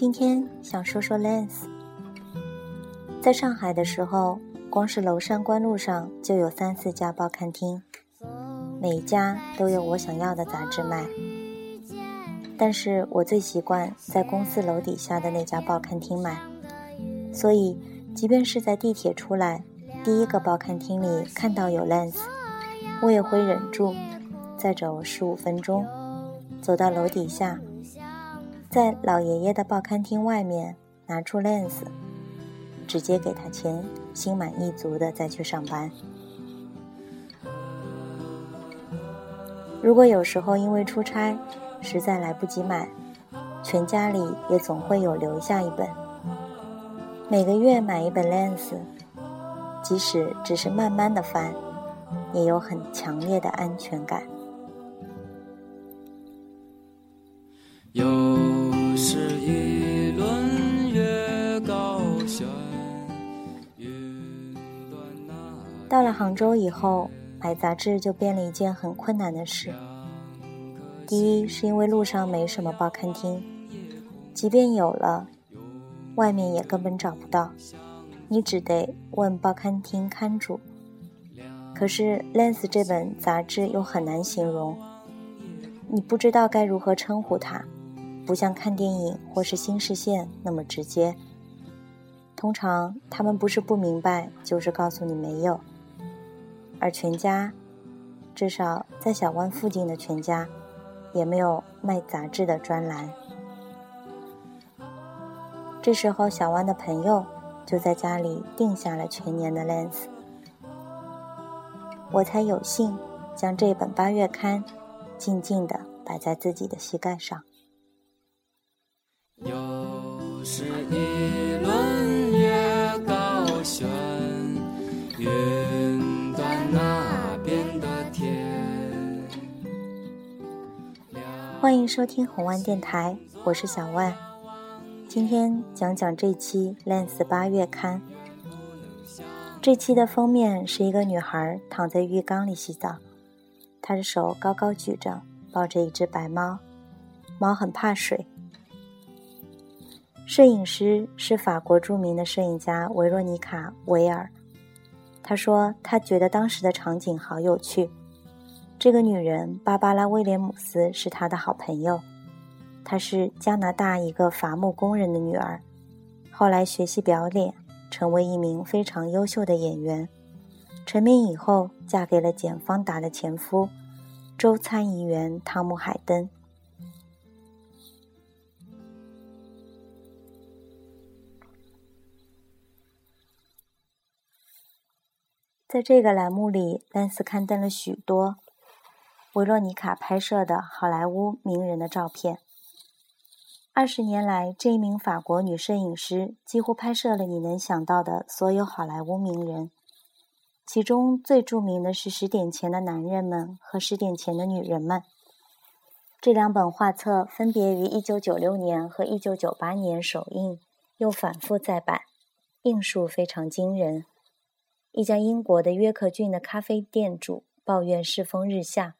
今天想说说 Lens。在上海的时候，光是娄山关路上就有三四家报刊厅，每一家都有我想要的杂志卖。但是我最习惯在公司楼底下的那家报刊厅买，所以即便是在地铁出来第一个报刊厅里看到有 Lens，我也会忍住，再走十五分钟，走到楼底下。在老爷爷的报刊厅外面拿出 lens，直接给他钱，心满意足的再去上班。如果有时候因为出差实在来不及买，全家里也总会有留下一本。每个月买一本 lens，即使只是慢慢的翻，也有很强烈的安全感。有。到了杭州以后，买杂志就变了一件很困难的事。第一，是因为路上没什么报刊厅，即便有了，外面也根本找不到，你只得问报刊厅刊主。可是《Lens》这本杂志又很难形容，你不知道该如何称呼它，不像看电影或是新视线那么直接。通常他们不是不明白，就是告诉你没有。而全家，至少在小湾附近的全家，也没有卖杂志的专栏。这时候，小湾的朋友就在家里订下了全年的《Lens》，我才有幸将这本八月刊静静地摆在自己的膝盖上。又是一欢迎收听红万电台，我是小万。今天讲讲这期《Lens》八月刊。这期的封面是一个女孩躺在浴缸里洗澡，她的手高高举着，抱着一只白猫，猫很怕水。摄影师是法国著名的摄影家维若妮卡·维尔。他说，他觉得当时的场景好有趣。这个女人芭芭拉·威廉姆斯是她的好朋友，她是加拿大一个伐木工人的女儿，后来学习表演，成为一名非常优秀的演员。成名以后，嫁给了简·方达的前夫，州参议员汤姆·海登。在这个栏目里，兰斯刊登了许多。维洛妮卡拍摄的好莱坞名人的照片。二十年来，这一名法国女摄影师几乎拍摄了你能想到的所有好莱坞名人，其中最著名的是《十点前的男人们》和《十点前的女人们》。这两本画册分别于1996年和1998年首映，又反复再版，印数非常惊人。一家英国的约克郡的咖啡店主抱怨世风日下。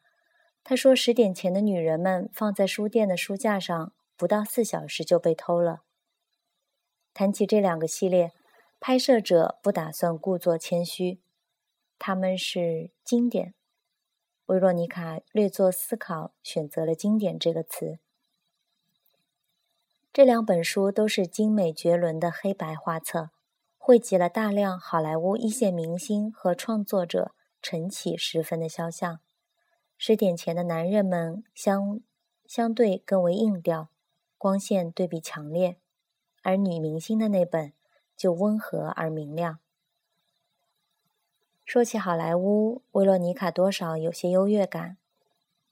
他说：“十点前的女人们放在书店的书架上，不到四小时就被偷了。”谈起这两个系列，拍摄者不打算故作谦虚，他们是经典。维罗妮卡略作思考，选择了“经典”这个词。这两本书都是精美绝伦的黑白画册，汇集了大量好莱坞一线明星和创作者晨起时分的肖像。十点前的男人们相相对更为硬调，光线对比强烈，而女明星的那本就温和而明亮。说起好莱坞，维罗妮卡多少有些优越感。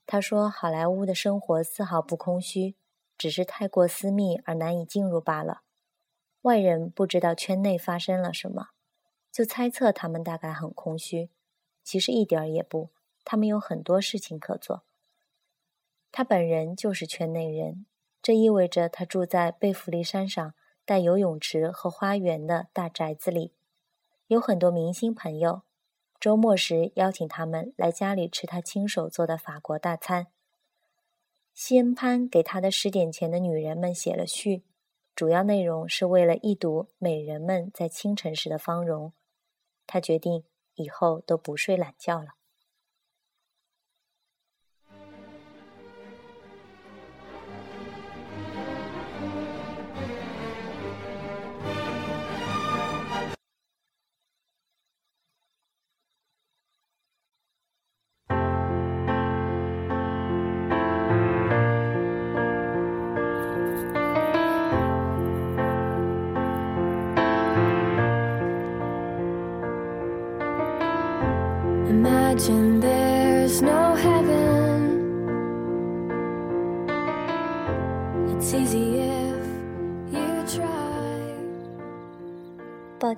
她说：“好莱坞的生活丝毫不空虚，只是太过私密而难以进入罢了。外人不知道圈内发生了什么，就猜测他们大概很空虚，其实一点儿也不。”他们有很多事情可做。他本人就是圈内人，这意味着他住在贝弗利山上带游泳池和花园的大宅子里，有很多明星朋友。周末时邀请他们来家里吃他亲手做的法国大餐。西恩潘给他的十点前的女人们写了序，主要内容是为了一睹美人们在清晨时的芳容，他决定以后都不睡懒觉了。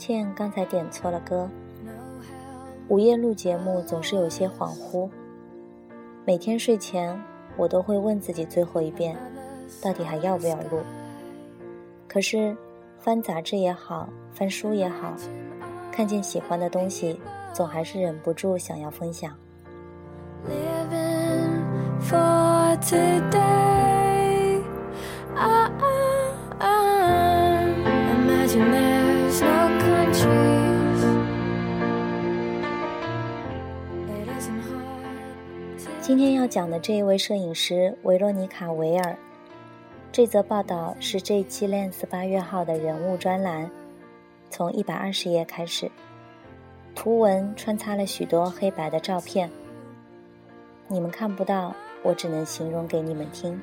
歉，刚才点错了歌。午夜录节目总是有些恍惚，每天睡前我都会问自己最后一遍，到底还要不要录？可是翻杂志也好，翻书也好，看见喜欢的东西，总还是忍不住想要分享。今天要讲的这一位摄影师维罗妮卡·维尔，这则报道是这一期《Lens》八月号的人物专栏，从一百二十页开始，图文穿插了许多黑白的照片，你们看不到，我只能形容给你们听。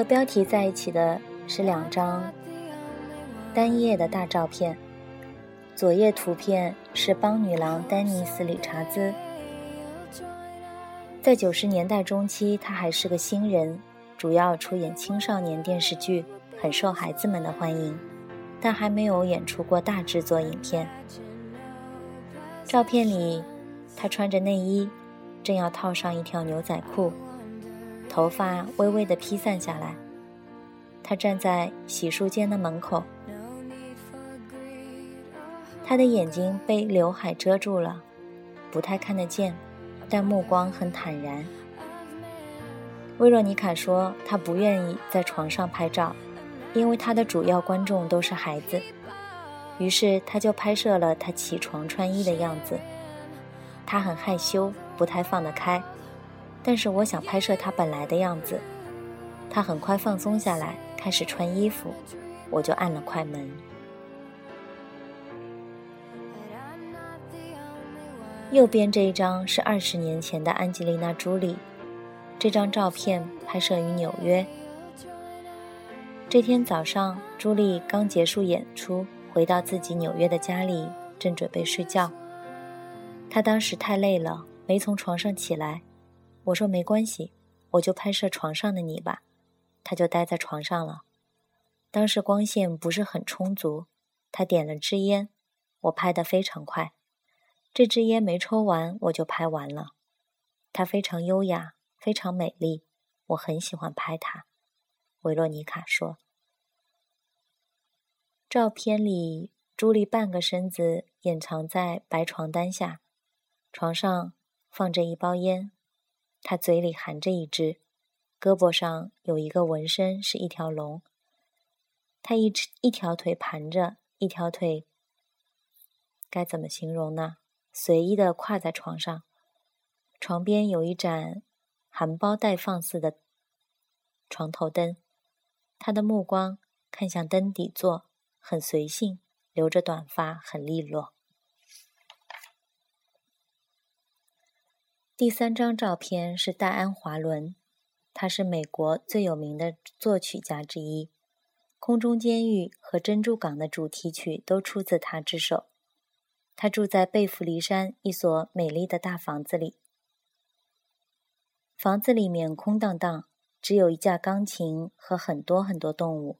和标题在一起的是两张单页的大照片，左页图片是邦女郎丹尼斯·理查兹。在九十年代中期，她还是个新人，主要出演青少年电视剧，很受孩子们的欢迎，但还没有演出过大制作影片。照片里，她穿着内衣，正要套上一条牛仔裤。头发微微的披散下来，他站在洗漱间的门口，他的眼睛被刘海遮住了，不太看得见，但目光很坦然。维罗妮卡说，她不愿意在床上拍照，因为她的主要观众都是孩子，于是她就拍摄了她起床穿衣的样子。她很害羞，不太放得开。但是我想拍摄他本来的样子，他很快放松下来，开始穿衣服，我就按了快门。右边这一张是二十年前的安吉丽娜·朱莉，这张照片拍摄于纽约。这天早上，朱莉刚结束演出，回到自己纽约的家里，正准备睡觉。她当时太累了，没从床上起来。我说没关系，我就拍摄床上的你吧。他就待在床上了。当时光线不是很充足，他点了支烟，我拍得非常快。这支烟没抽完，我就拍完了。她非常优雅，非常美丽，我很喜欢拍她。维洛妮卡说。照片里，朱莉半个身子掩藏在白床单下，床上放着一包烟。他嘴里含着一只，胳膊上有一个纹身，是一条龙。他一只一条腿盘着，一条腿该怎么形容呢？随意的跨在床上，床边有一盏含苞待放似的床头灯。他的目光看向灯底座，很随性，留着短发，很利落。第三张照片是戴安·华伦，他是美国最有名的作曲家之一，《空中监狱》和《珍珠港》的主题曲都出自他之手。他住在贝弗利山一所美丽的大房子里，房子里面空荡荡，只有一架钢琴和很多很多动物。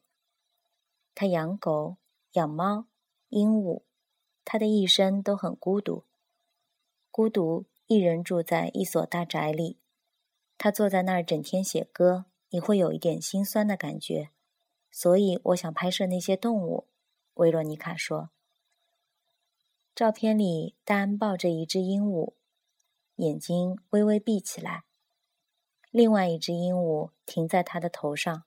他养狗、养猫、鹦鹉，他的一生都很孤独，孤独。一人住在一所大宅里，他坐在那儿整天写歌，你会有一点心酸的感觉，所以我想拍摄那些动物。”维罗妮卡说。照片里，戴安抱着一只鹦鹉，眼睛微微闭起来。另外一只鹦鹉停在他的头上。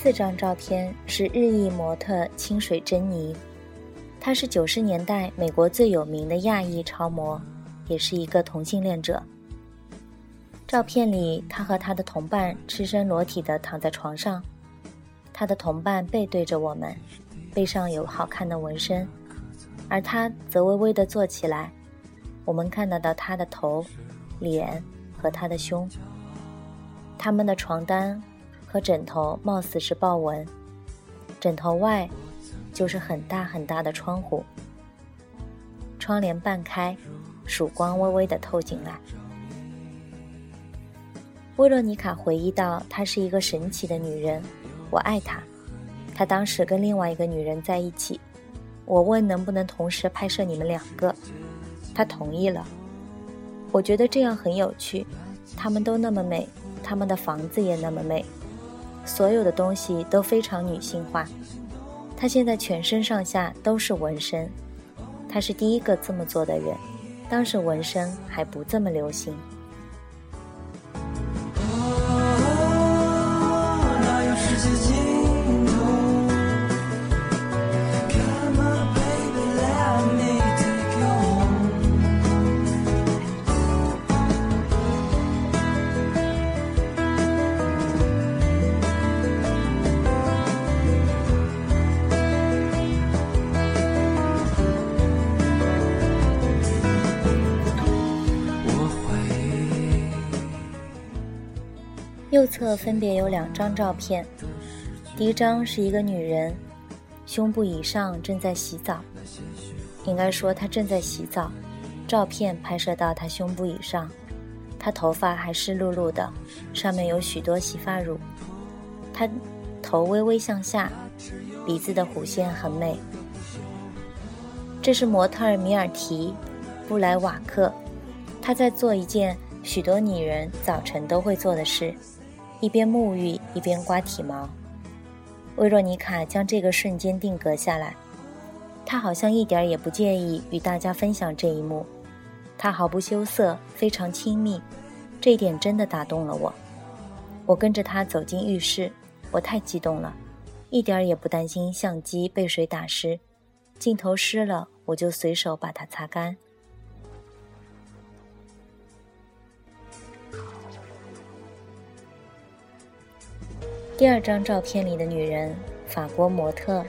四张照片是日裔模特清水珍妮，她是九十年代美国最有名的亚裔超模，也是一个同性恋者。照片里，她和她的同伴赤身裸体的躺在床上，她的同伴背对着我们，背上有好看的纹身，而她则微微的坐起来，我们看得到她的头、脸和她的胸。他们的床单。和枕头貌似是豹纹，枕头外就是很大很大的窗户，窗帘半开，曙光微微的透进来。威洛尼卡回忆到，她是一个神奇的女人，我爱她。她当时跟另外一个女人在一起，我问能不能同时拍摄你们两个，她同意了。我觉得这样很有趣，她们都那么美，她们的房子也那么美。所有的东西都非常女性化。她现在全身上下都是纹身，她是第一个这么做的人。当时纹身还不这么流行。分别有两张照片，第一张是一个女人，胸部以上正在洗澡，应该说她正在洗澡。照片拍摄到她胸部以上，她头发还湿漉漉的，上面有许多洗发乳。她头微微向下，鼻子的弧线很美。这是模特米尔提·布莱瓦克，她在做一件许多女人早晨都会做的事。一边沐浴一边刮体毛，维若妮卡将这个瞬间定格下来。她好像一点也不介意与大家分享这一幕，她毫不羞涩，非常亲密，这一点真的打动了我。我跟着她走进浴室，我太激动了，一点也不担心相机被水打湿，镜头湿了我就随手把它擦干。第二张照片里的女人，法国模特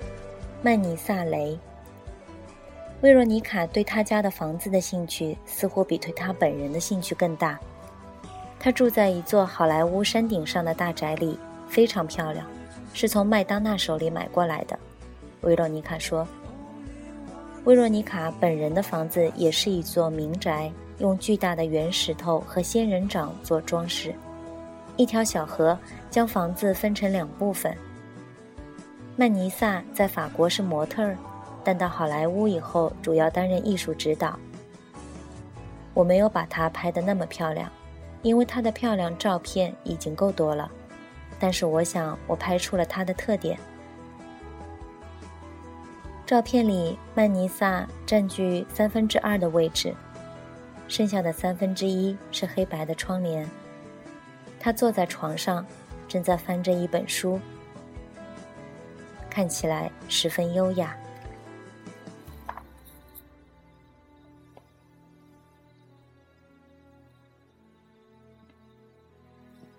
曼尼萨雷。维若妮卡对她家的房子的兴趣似乎比对她本人的兴趣更大。她住在一座好莱坞山顶上的大宅里，非常漂亮，是从麦当娜手里买过来的。维若妮卡说：“维若妮卡本人的房子也是一座民宅，用巨大的圆石头和仙人掌做装饰。”一条小河将房子分成两部分。曼尼萨在法国是模特儿，但到好莱坞以后主要担任艺术指导。我没有把她拍得那么漂亮，因为她的漂亮照片已经够多了。但是我想我拍出了她的特点。照片里，曼尼萨占据三分之二的位置，剩下的三分之一是黑白的窗帘。他坐在床上，正在翻着一本书，看起来十分优雅。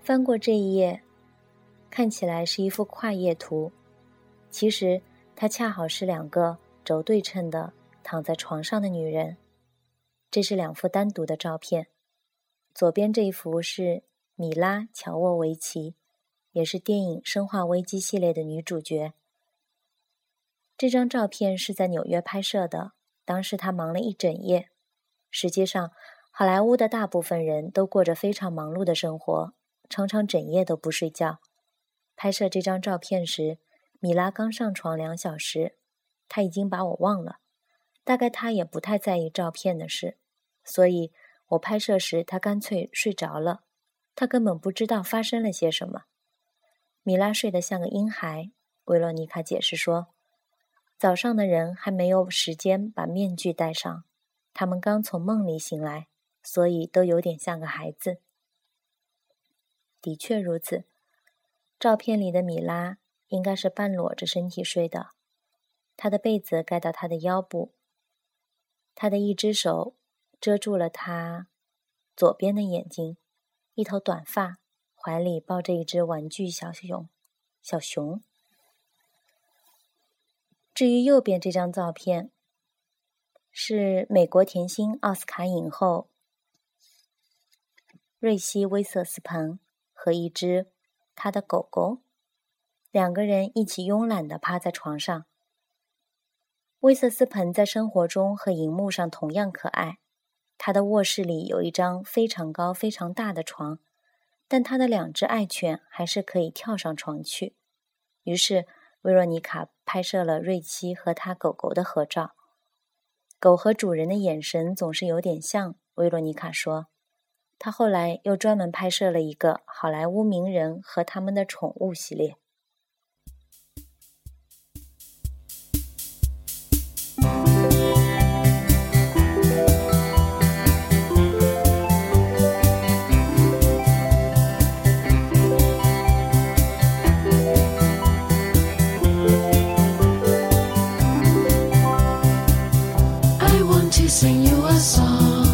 翻过这一页，看起来是一幅跨页图，其实它恰好是两个轴对称的躺在床上的女人。这是两幅单独的照片，左边这一幅是。米拉·乔沃维奇，也是电影《生化危机》系列的女主角。这张照片是在纽约拍摄的，当时他忙了一整夜。实际上，好莱坞的大部分人都过着非常忙碌的生活，常常整夜都不睡觉。拍摄这张照片时，米拉刚上床两小时，她已经把我忘了。大概她也不太在意照片的事，所以我拍摄时她干脆睡着了。他根本不知道发生了些什么。米拉睡得像个婴孩，维罗妮卡解释说。早上的人还没有时间把面具戴上，他们刚从梦里醒来，所以都有点像个孩子。的确如此，照片里的米拉应该是半裸着身体睡的，她的被子盖到她的腰部，她的一只手遮住了她左边的眼睛，一头短发，怀里抱着一只玩具小熊，小熊。至于右边这张照片，是美国甜心奥斯卡影后瑞希·威瑟斯彭和一只她的狗狗，两个人一起慵懒地趴在床上。威瑟斯彭在生活中和荧幕上同样可爱。他的卧室里有一张非常高、非常大的床，但他的两只爱犬还是可以跳上床去。于是。维罗妮卡拍摄了瑞奇和他狗狗的合照，狗和主人的眼神总是有点像。维罗妮卡说，他后来又专门拍摄了一个好莱坞名人和他们的宠物系列。是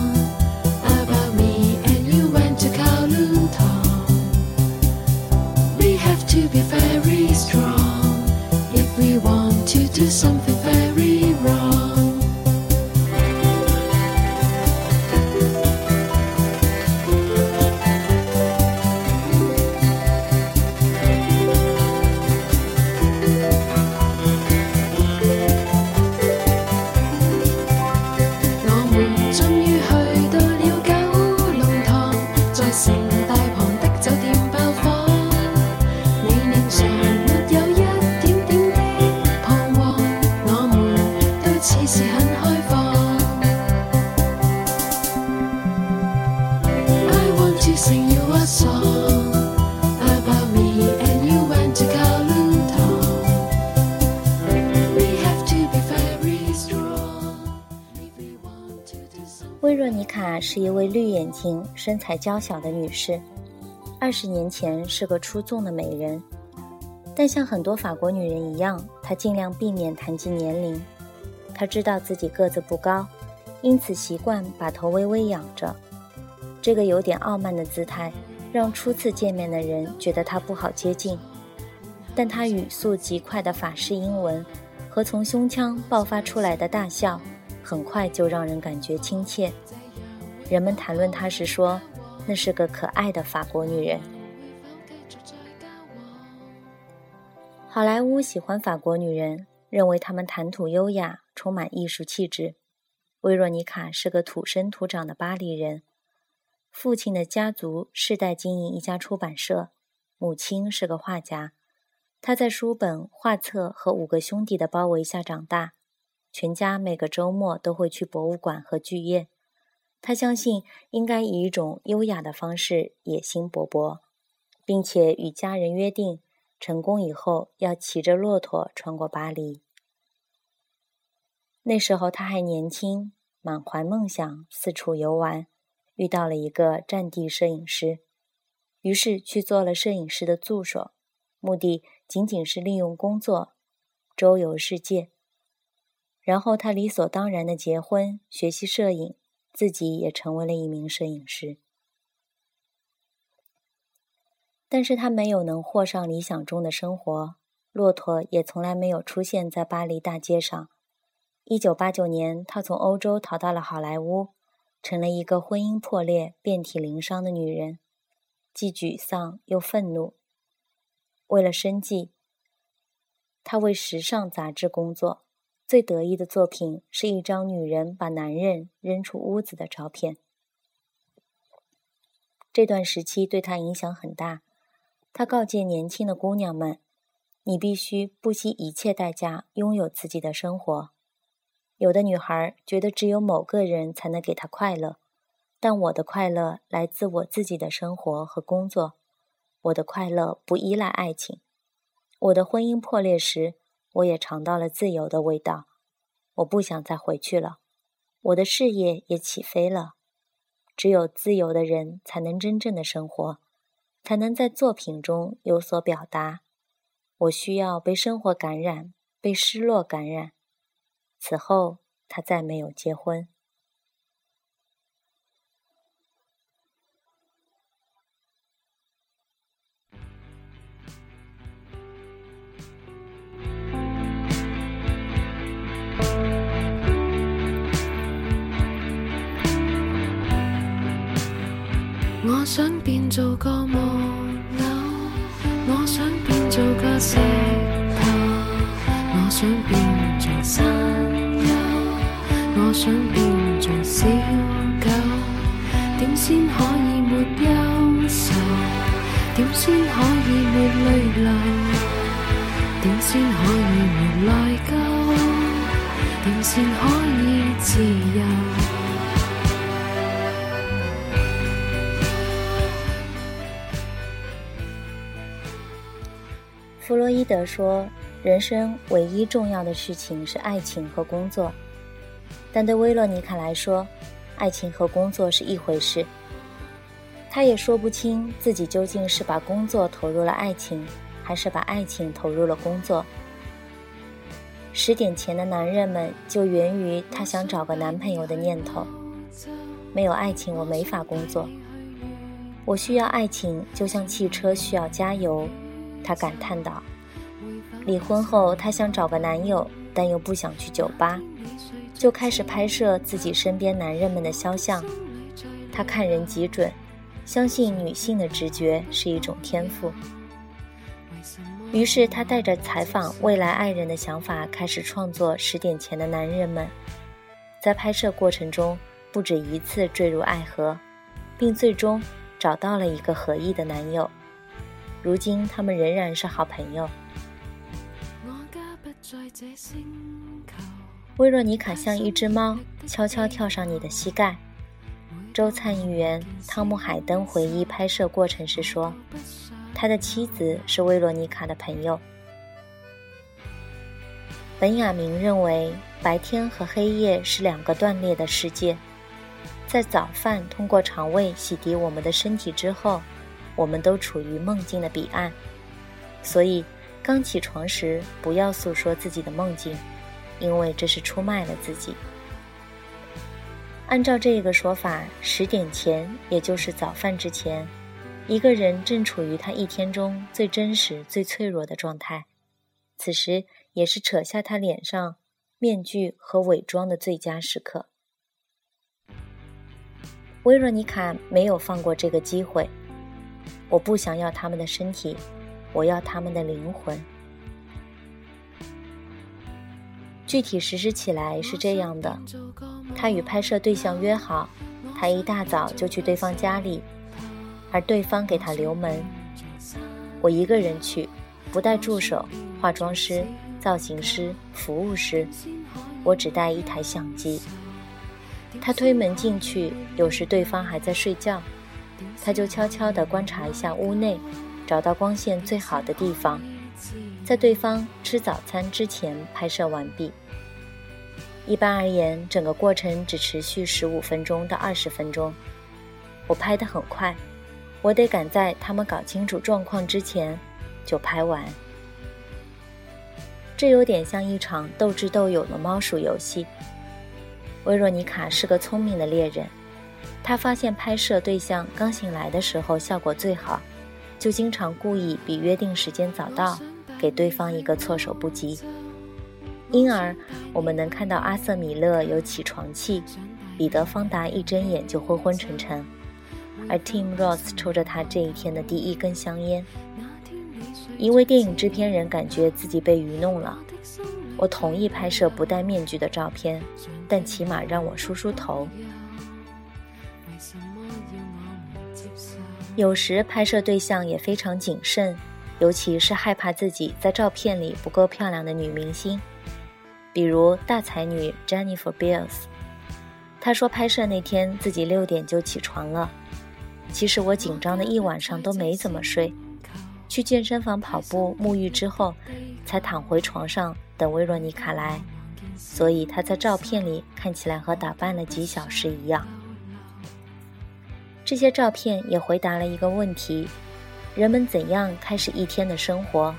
身材娇小的女士。二十年前是个出众的美人，但像很多法国女人一样，她尽量避免谈及年龄。她知道自己个子不高，因此习惯把头微微仰着。这个有点傲慢的姿态，让初次见面的人觉得她不好接近。但她语速极快的法式英文和从胸腔爆发出来的大笑，很快就让人感觉亲切。人们谈论她时说，那是个可爱的法国女人。好莱坞喜欢法国女人，认为她们谈吐优雅，充满艺术气质。维若妮卡是个土生土长的巴黎人，父亲的家族世代经营一家出版社，母亲是个画家。她在书本、画册和五个兄弟的包围下长大，全家每个周末都会去博物馆和剧院。他相信应该以一种优雅的方式野心勃勃，并且与家人约定，成功以后要骑着骆驼穿过巴黎。那时候他还年轻，满怀梦想，四处游玩，遇到了一个战地摄影师，于是去做了摄影师的助手，目的仅仅是利用工作周游世界。然后他理所当然的结婚，学习摄影。自己也成为了一名摄影师，但是他没有能过上理想中的生活，骆驼也从来没有出现在巴黎大街上。一九八九年，他从欧洲逃到了好莱坞，成了一个婚姻破裂、遍体鳞伤的女人，既沮丧又愤怒。为了生计，他为时尚杂志工作，最得意的作品是一张女人把男人扔出屋子的照片。这段时期对他影响很大。他告诫年轻的姑娘们：“你必须不惜一切代价拥有自己的生活。”有的女孩觉得只有某个人才能给她快乐，但我的快乐来自我自己的生活和工作。我的快乐不依赖爱情。我的婚姻破裂时，我也尝到了自由的味道。我不想再回去了。我的事业也起飞了。只有自由的人才能真正的生活，才能在作品中有所表达。我需要被生活感染，被失落感染。此后，他再没有结婚。我想变做个木偶，我想变做个石头，我想变做山丘。我想变做小狗，点先可以没忧愁？点先可以没泪流？点先可以没内疚？点先可以自由？弗洛伊德说：“人生唯一重要的事情是爱情和工作。”但对威洛尼卡来说，爱情和工作是一回事。他也说不清自己究竟是把工作投入了爱情，还是把爱情投入了工作。十点前的男人们就源于他想找个男朋友的念头。没有爱情，我没法工作。我需要爱情，就像汽车需要加油。她感叹道。离婚后，她想找个男友，但又不想去酒吧。就开始拍摄自己身边男人们的肖像，她看人极准，相信女性的直觉是一种天赋。于是她带着采访未来爱人的想法，开始创作《十点前的男人们》。在拍摄过程中，不止一次坠入爱河，并最终找到了一个合意的男友。如今他们仍然是好朋友。威若妮卡像一只猫，悄悄跳上你的膝盖。州参议员汤姆·海登回忆拍摄过程时说：“他的妻子是威罗妮卡的朋友。”本雅明认为，白天和黑夜是两个断裂的世界。在早饭通过肠胃洗涤我们的身体之后，我们都处于梦境的彼岸。所以，刚起床时不要诉说自己的梦境。因为这是出卖了自己。按照这个说法，十点前，也就是早饭之前，一个人正处于他一天中最真实、最脆弱的状态，此时也是扯下他脸上面具和伪装的最佳时刻。维若妮卡没有放过这个机会。我不想要他们的身体，我要他们的灵魂。具体实施起来是这样的：他与拍摄对象约好，他一大早就去对方家里，而对方给他留门。我一个人去，不带助手、化妆师、造型师、服务师，我只带一台相机。他推门进去，有时对方还在睡觉，他就悄悄地观察一下屋内，找到光线最好的地方。在对方吃早餐之前拍摄完毕。一般而言，整个过程只持续十五分钟到二十分钟。我拍得很快，我得赶在他们搞清楚状况之前就拍完。这有点像一场斗智斗勇的猫鼠游戏。维若妮卡是个聪明的猎人，他发现拍摄对象刚醒来的时候效果最好，就经常故意比约定时间早到。给对方一个措手不及，因而我们能看到阿瑟·米勒有起床气，彼得·方达一睁眼就昏昏沉沉，而 Tim Ross 抽着他这一天的第一根香烟。一位电影制片人感觉自己被愚弄了。我同意拍摄不戴面具的照片，但起码让我梳梳头。有时拍摄对象也非常谨慎，尤其是害怕自己在照片里不够漂亮的女明星，比如大才女 Jennifer Beals。她说拍摄那天自己六点就起床了，其实我紧张的一晚上都没怎么睡，去健身房跑步、沐浴之后，才躺回床上等薇若妮卡来，所以她在照片里看起来和打扮了几小时一样。这些照片也回答了一个问题：人们怎样开始一天的生活？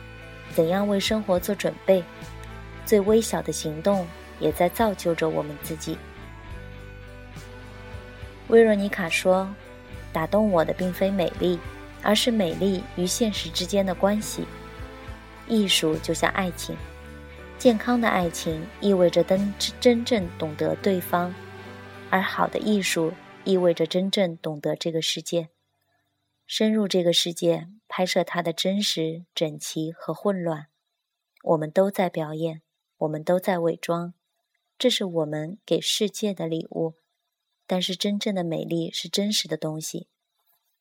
怎样为生活做准备？最微小的行动也在造就着我们自己。薇若妮卡说：“打动我的并非美丽，而是美丽与现实之间的关系。艺术就像爱情，健康的爱情意味着真真正懂得对方，而好的艺术。”意味着真正懂得这个世界，深入这个世界，拍摄它的真实、整齐和混乱。我们都在表演，我们都在伪装，这是我们给世界的礼物。但是真正的美丽是真实的东西。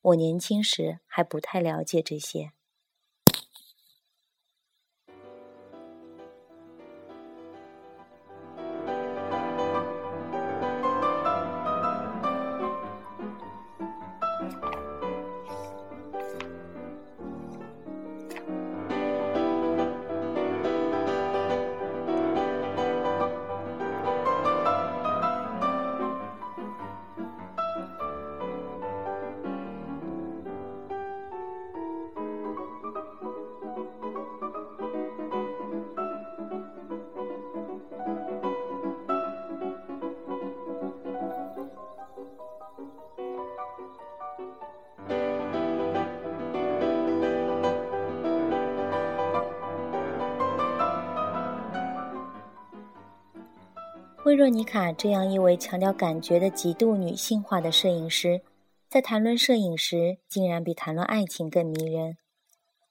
我年轻时还不太了解这些。若妮卡这样一位强调感觉的极度女性化的摄影师，在谈论摄影时，竟然比谈论爱情更迷人。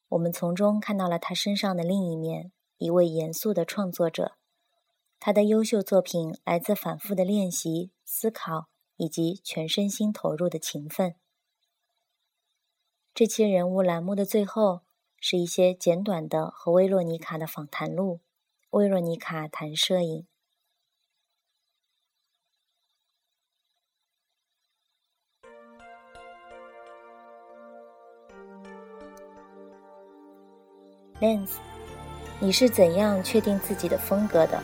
我们从中看到了她身上的另一面，一位严肃的创作者。她的优秀作品来自反复的练习、思考以及全身心投入的勤奋。这期人物栏目的最后是一些简短的和薇洛妮卡的访谈录。薇洛妮卡谈摄影。Lens，你是怎样确定自己的风格的？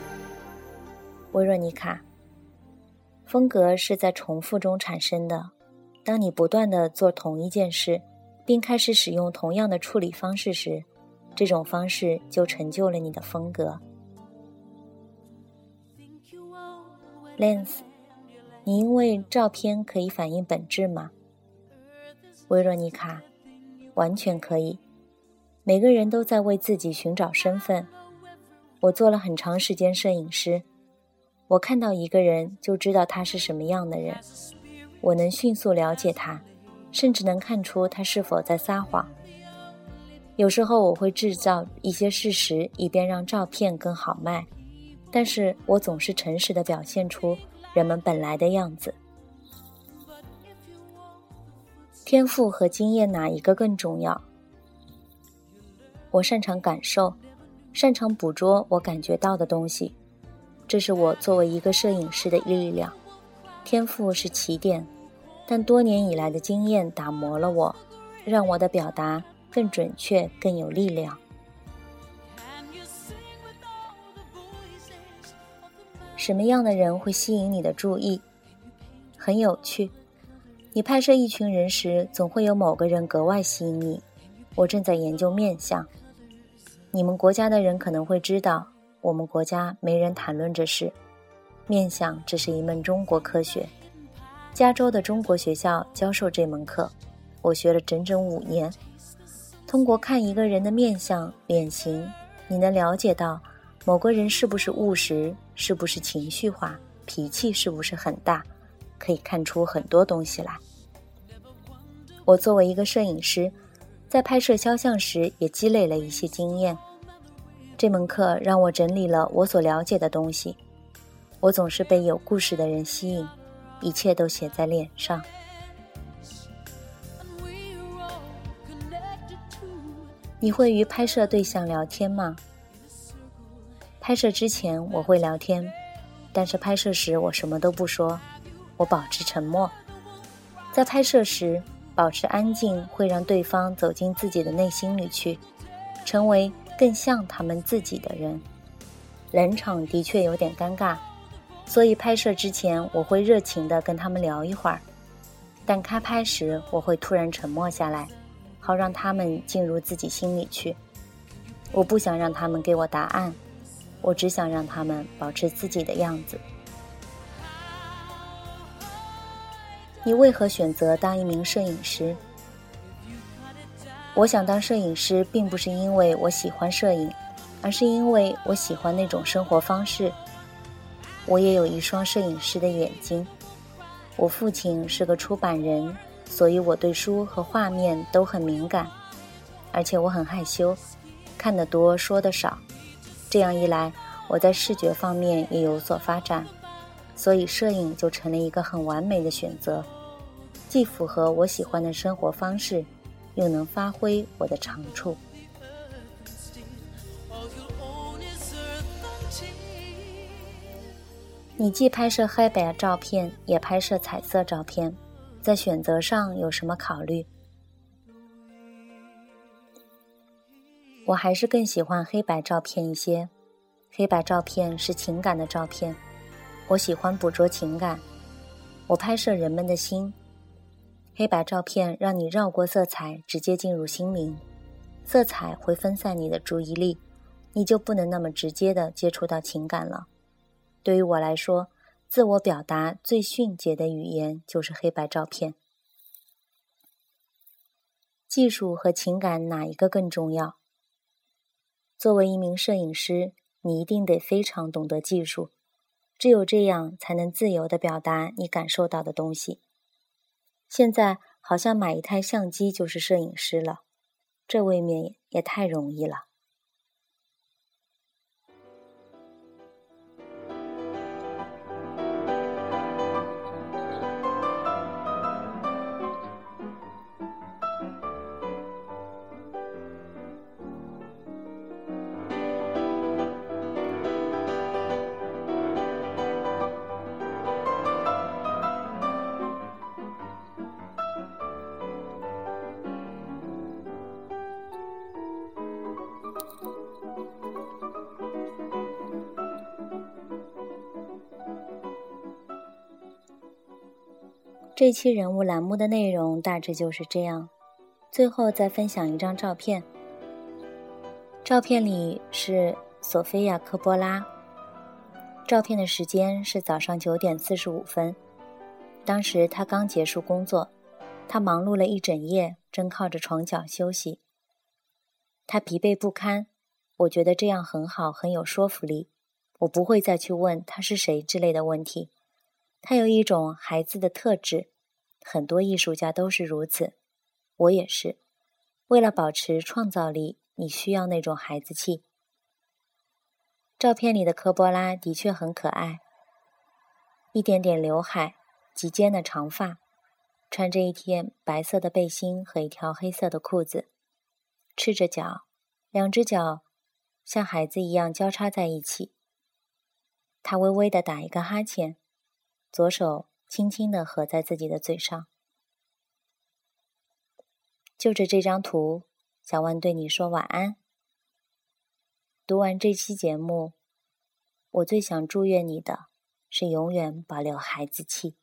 薇若妮卡，风格是在重复中产生的。当你不断的做同一件事，并开始使用同样的处理方式时，这种方式就成就了你的风格。Lens，你因为照片可以反映本质吗？薇若妮卡，完全可以。每个人都在为自己寻找身份。我做了很长时间摄影师，我看到一个人就知道他是什么样的人，我能迅速了解他，甚至能看出他是否在撒谎。有时候我会制造一些事实，以便让照片更好卖，但是我总是诚实的表现出人们本来的样子。天赋和经验哪一个更重要？我擅长感受，擅长捕捉我感觉到的东西，这是我作为一个摄影师的力量。天赋是起点，但多年以来的经验打磨了我，让我的表达更准确、更有力量。什么样的人会吸引你的注意？很有趣，你拍摄一群人时，总会有某个人格外吸引你。我正在研究面相。你们国家的人可能会知道，我们国家没人谈论这事。面相这是一门中国科学，加州的中国学校教授这门课，我学了整整五年。通过看一个人的面相、脸型，你能了解到某个人是不是务实，是不是情绪化，脾气是不是很大，可以看出很多东西来。我作为一个摄影师。在拍摄肖像时也积累了一些经验。这门课让我整理了我所了解的东西。我总是被有故事的人吸引，一切都写在脸上。你会与拍摄对象聊天吗？拍摄之前我会聊天，但是拍摄时我什么都不说，我保持沉默。在拍摄时，保持安静会让对方走进自己的内心里去，成为更像他们自己的人。冷场的确有点尴尬。所以拍摄之前，我会热情地跟他们聊一会儿，但开拍时我会突然沉默下来，好让他们进入自己心里去。我不想让他们给我答案，我只想让他们保持自己的样子。你为何选择当一名摄影师？我想当摄影师，并不是因为我喜欢摄影，而是因为我喜欢那种生活方式。我也有一双摄影师的眼睛。我父亲是个出版人，所以我对书和画面都很敏感，而且我很害羞，看得多说得少。这样一来，我在视觉方面也有所发展，所以摄影就成了一个很完美的选择，既符合我喜欢的生活方式，又能发挥我的长处。你既拍摄黑白照片，也拍摄彩色照片，在选择上有什么考虑？我还是更喜欢黑白照片一些。黑白照片是情感的照片，我喜欢捕捉情感，我拍摄人们的心。黑白照片让你绕过色彩，直接进入心灵，色彩会分散你的注意力，你就不能那么直接的接触到情感了。对于我来说，自我表达最迅捷的语言就是黑白照片。技术和情感哪一个更重要？作为一名摄影师，你一定得非常懂得技术，只有这样才能自由的表达你感受到的东西。现在好像买一台相机就是摄影师了，这未免也太容易了。这期人物栏目的内容大致就是这样。最后再分享一张照片。照片里是索菲亚·科波拉。照片的时间是早上九点四十五分。当时他刚结束工作，他忙碌了一整夜，正靠着床角休息。他疲惫不堪。我觉得这样很好，很有说服力。我不会再去问他是谁之类的问题。他有一种孩子的特质，很多艺术家都是如此，我也是。为了保持创造力，你需要那种孩子气。照片里的科波拉的确很可爱，一点点刘海，及肩的长发，穿着一件白色的背心和一条黑色的裤子，赤着脚，两只脚像孩子一样交叉在一起。他微微的打一个哈欠。左手轻轻地合在自己的嘴上。就着这张图，小万对你说晚安。读完这期节目，我最想祝愿你的是永远保留孩子气。